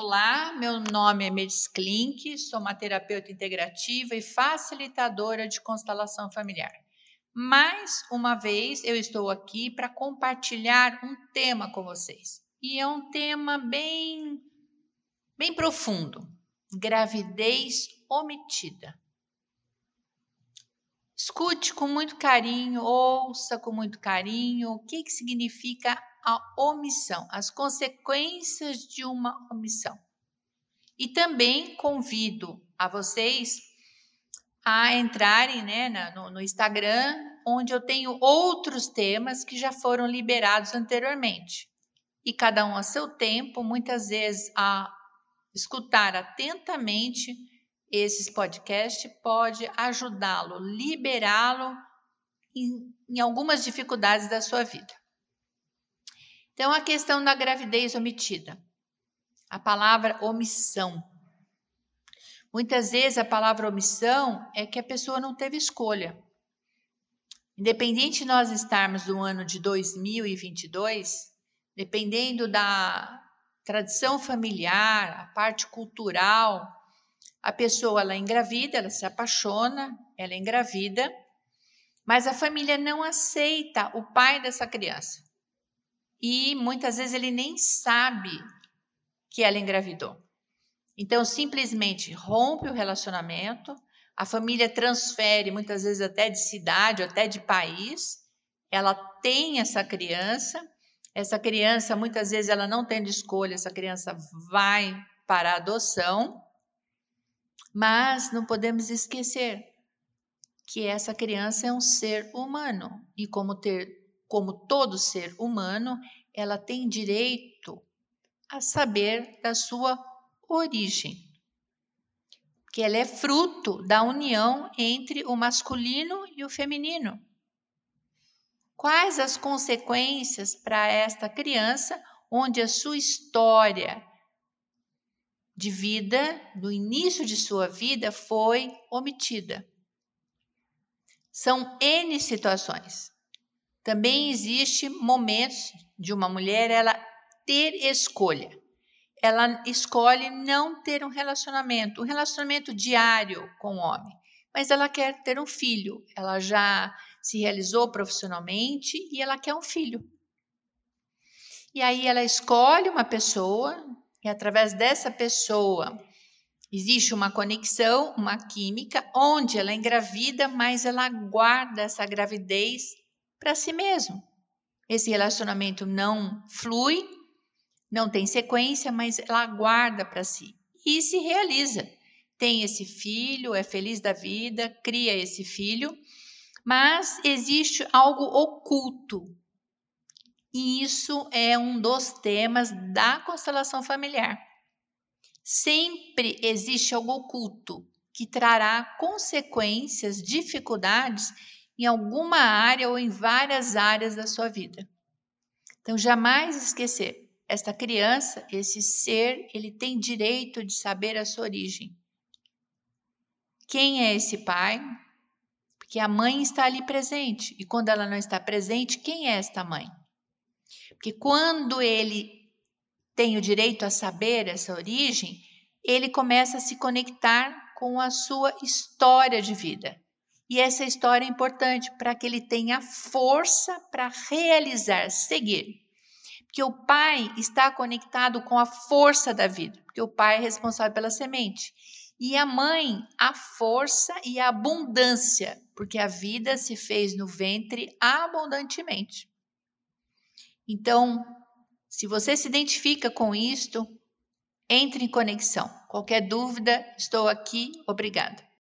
Olá, meu nome é Medis Klink, sou uma terapeuta integrativa e facilitadora de constelação familiar. Mais uma vez eu estou aqui para compartilhar um tema com vocês. E é um tema bem bem profundo. Gravidez omitida. Escute com muito carinho, ouça com muito carinho o que, que significa a omissão, as consequências de uma omissão. E também convido a vocês a entrarem né, no, no Instagram, onde eu tenho outros temas que já foram liberados anteriormente. E cada um a seu tempo, muitas vezes a escutar atentamente esses podcasts pode ajudá-lo, liberá-lo em, em algumas dificuldades da sua vida. Então, a questão da gravidez omitida. A palavra omissão. Muitas vezes a palavra omissão é que a pessoa não teve escolha. Independente de nós estarmos no ano de 2022, dependendo da tradição familiar, a parte cultural, a pessoa ela engravida, ela se apaixona, ela engravida, mas a família não aceita o pai dessa criança e muitas vezes ele nem sabe que ela engravidou. Então, simplesmente rompe o relacionamento, a família transfere, muitas vezes até de cidade, até de país, ela tem essa criança, essa criança, muitas vezes, ela não tem escolha, essa criança vai para a adoção, mas não podemos esquecer que essa criança é um ser humano e, como ter como todo ser humano, ela tem direito a saber da sua origem, que ela é fruto da união entre o masculino e o feminino. Quais as consequências para esta criança, onde a sua história de vida, no início de sua vida, foi omitida? São N situações. Também existe momentos de uma mulher ela ter escolha. Ela escolhe não ter um relacionamento, um relacionamento diário com o homem, mas ela quer ter um filho. Ela já se realizou profissionalmente e ela quer um filho. E aí ela escolhe uma pessoa e através dessa pessoa existe uma conexão, uma química onde ela engravida, mas ela guarda essa gravidez para si mesmo. Esse relacionamento não flui, não tem sequência, mas ela guarda para si e se realiza. Tem esse filho, é feliz da vida, cria esse filho, mas existe algo oculto. E isso é um dos temas da constelação familiar. Sempre existe algo oculto que trará consequências, dificuldades em alguma área ou em várias áreas da sua vida. Então, jamais esquecer, esta criança, esse ser, ele tem direito de saber a sua origem. Quem é esse pai? Porque a mãe está ali presente. E quando ela não está presente, quem é esta mãe? Porque quando ele tem o direito a saber essa origem, ele começa a se conectar com a sua história de vida. E essa história é importante para que ele tenha força para realizar, seguir. Porque o pai está conectado com a força da vida, porque o pai é responsável pela semente. E a mãe, a força e a abundância, porque a vida se fez no ventre abundantemente. Então, se você se identifica com isto, entre em conexão. Qualquer dúvida, estou aqui. Obrigada.